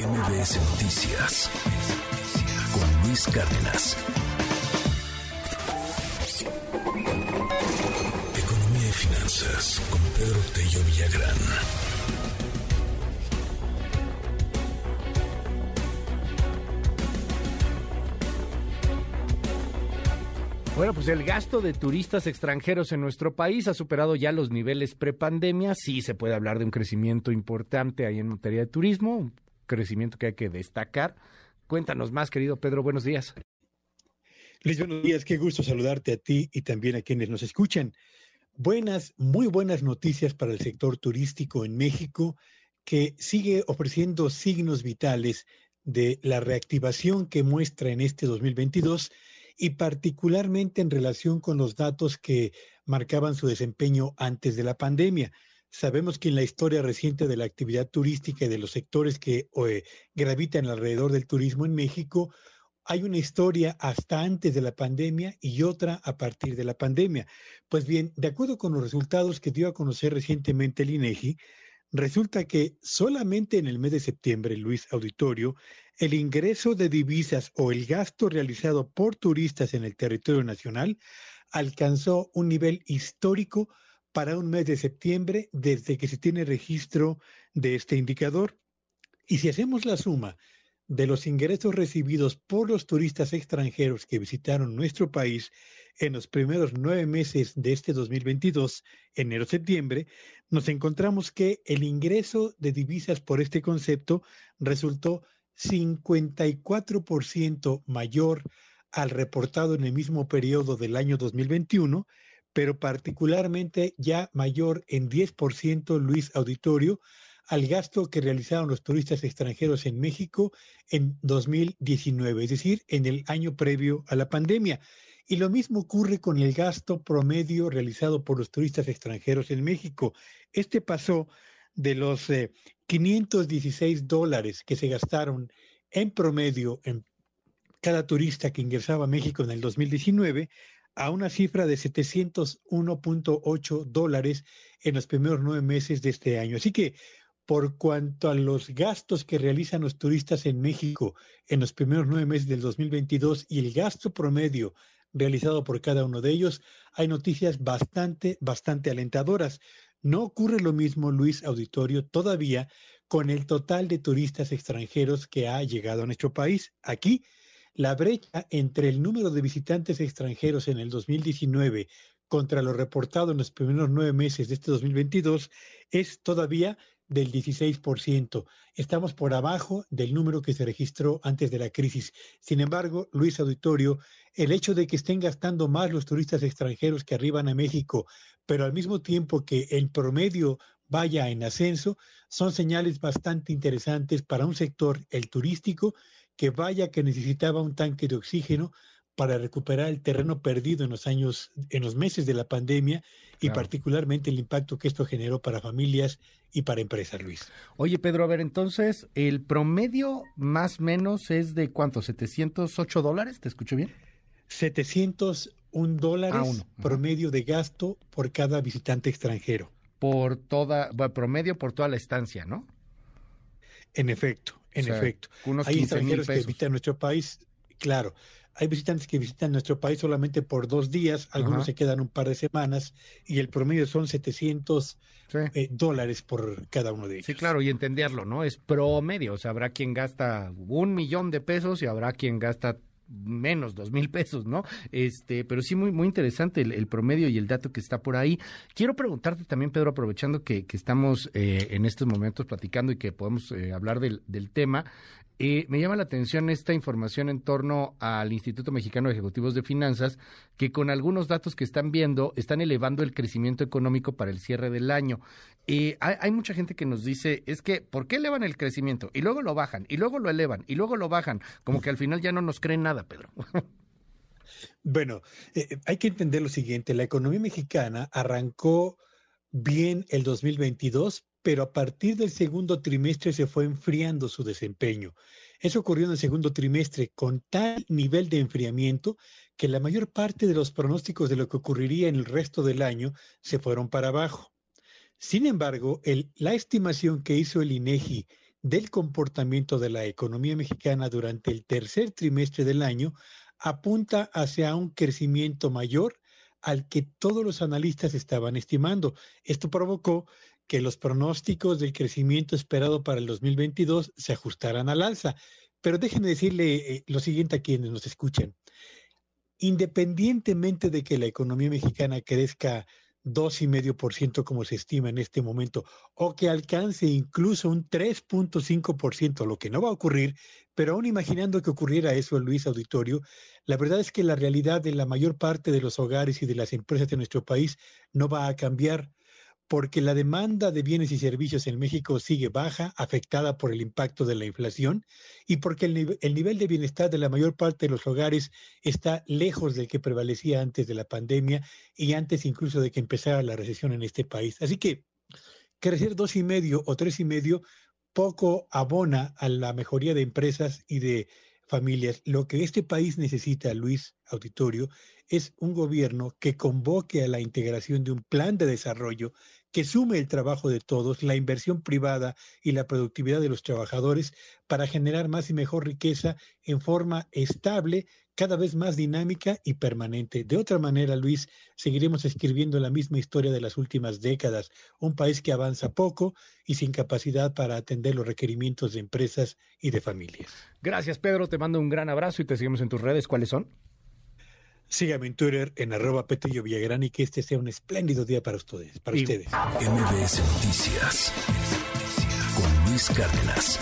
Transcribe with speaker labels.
Speaker 1: MBS Noticias con Luis Cárdenas. Economía y finanzas con Pedro Tello Villagrán.
Speaker 2: Bueno, pues el gasto de turistas extranjeros en nuestro país ha superado ya los niveles prepandemia. Sí se puede hablar de un crecimiento importante ahí en materia de turismo, crecimiento que hay que destacar. Cuéntanos más, querido Pedro, buenos días.
Speaker 3: Luis, buenos días, qué gusto saludarte a ti y también a quienes nos escuchan. Buenas, muy buenas noticias para el sector turístico en México, que sigue ofreciendo signos vitales de la reactivación que muestra en este 2022 y particularmente en relación con los datos que marcaban su desempeño antes de la pandemia. Sabemos que en la historia reciente de la actividad turística y de los sectores que gravitan alrededor del turismo en México, hay una historia hasta antes de la pandemia y otra a partir de la pandemia. Pues bien, de acuerdo con los resultados que dio a conocer recientemente el INEGI, resulta que solamente en el mes de septiembre, Luis Auditorio, el ingreso de divisas o el gasto realizado por turistas en el territorio nacional alcanzó un nivel histórico para un mes de septiembre desde que se tiene registro de este indicador. Y si hacemos la suma de los ingresos recibidos por los turistas extranjeros que visitaron nuestro país en los primeros nueve meses de este 2022, enero-septiembre, nos encontramos que el ingreso de divisas por este concepto resultó 54% mayor al reportado en el mismo periodo del año 2021, pero particularmente ya mayor en 10%, Luis Auditorio, al gasto que realizaron los turistas extranjeros en México en 2019, es decir, en el año previo a la pandemia. Y lo mismo ocurre con el gasto promedio realizado por los turistas extranjeros en México. Este pasó de los 516 eh, dólares que se gastaron en promedio en cada turista que ingresaba a México en el 2019 a una cifra de 701.8 dólares en los primeros nueve meses de este año. Así que por cuanto a los gastos que realizan los turistas en México en los primeros nueve meses del 2022 y el gasto promedio realizado por cada uno de ellos, hay noticias bastante, bastante alentadoras. No ocurre lo mismo, Luis Auditorio, todavía con el total de turistas extranjeros que ha llegado a nuestro país. Aquí, la brecha entre el número de visitantes extranjeros en el 2019 contra lo reportado en los primeros nueve meses de este 2022 es todavía del 16%. Estamos por abajo del número que se registró antes de la crisis. Sin embargo, Luis Auditorio, el hecho de que estén gastando más los turistas extranjeros que arriban a México, pero al mismo tiempo que el promedio vaya en ascenso, son señales bastante interesantes para un sector, el turístico, que vaya que necesitaba un tanque de oxígeno para recuperar el terreno perdido en los años, en los meses de la pandemia y particularmente el impacto que esto generó para familias y para empresas, Luis.
Speaker 2: Oye, Pedro, a ver, entonces, el promedio más o menos es de cuánto, 708 dólares, ¿te escucho bien?
Speaker 3: 701 dólares promedio de gasto por cada visitante extranjero.
Speaker 2: Por toda, bueno, promedio por toda la estancia, ¿no?
Speaker 3: En efecto, en efecto. Hay extranjeros que visitan nuestro país, claro, hay visitantes que visitan nuestro país solamente por dos días, algunos se quedan un par de semanas y el promedio son 700 eh, dólares por cada uno de ellos.
Speaker 2: Sí, claro, y entenderlo, ¿no? Es promedio, o sea, habrá quien gasta un millón de pesos y habrá quien gasta menos dos mil pesos, ¿no? Este, pero sí muy muy interesante el, promedio y el dato que está por ahí. Quiero preguntarte también, Pedro, aprovechando que, estamos eh, en estos momentos platicando y que podemos eh, hablar del, del tema, eh, me llama la atención esta información en torno al Instituto Mexicano de Ejecutivos de Finanzas, que con algunos datos que están viendo están elevando el crecimiento económico para el cierre del año. Eh, hay, mucha gente que nos dice, es que, ¿por qué elevan el crecimiento? Y luego lo bajan, y luego lo elevan, y luego lo bajan, como que al final ya no nos creen nada, Pedro.
Speaker 3: bueno, eh, hay que entender lo siguiente, la economía mexicana arrancó bien el 2022, pero a partir del segundo trimestre se fue enfriando su desempeño. Eso ocurrió en el segundo trimestre con tal nivel de enfriamiento que la mayor parte de los pronósticos de lo que ocurriría en el resto del año se fueron para abajo. Sin embargo, la estimación que hizo el INEGI del comportamiento de la economía mexicana durante el tercer trimestre del año apunta hacia un crecimiento mayor al que todos los analistas estaban estimando. Esto provocó que los pronósticos del crecimiento esperado para el 2022 se ajustaran al alza. Pero déjenme decirle eh, lo siguiente a quienes nos escuchan. Independientemente de que la economía mexicana crezca 2,5% como se estima en este momento, o que alcance incluso un 3.5%, lo que no va a ocurrir, pero aún imaginando que ocurriera eso, Luis Auditorio, la verdad es que la realidad de la mayor parte de los hogares y de las empresas de nuestro país no va a cambiar porque la demanda de bienes y servicios en México sigue baja, afectada por el impacto de la inflación, y porque el, el, nivel de bienestar de la mayor parte de los hogares está lejos del que prevalecía antes de la pandemia y antes incluso de que empezara la recesión en este país. Así que crecer dos y medio o tres y medio poco abona a la mejoría de empresas y de familias. Lo que este país necesita, Luis Auditorio, es un gobierno que convoque a la integración de un plan de desarrollo que sume el trabajo de todos, la inversión privada y la productividad de los trabajadores para generar más y mejor riqueza en forma estable, cada vez más dinámica y permanente. De otra manera, Luis, seguiremos escribiendo la misma historia de las últimas décadas, un país que avanza poco y sin capacidad para atender los requerimientos de empresas y de familias.
Speaker 2: Gracias, Pedro. Te mando un gran abrazo y te seguimos en tus redes. ¿Cuáles son?
Speaker 3: Sígame en Twitter en arroba Petillo Villagrán y que este sea un espléndido día para ustedes. Para ustedes.
Speaker 1: MBS Noticias con Luis Cárdenas.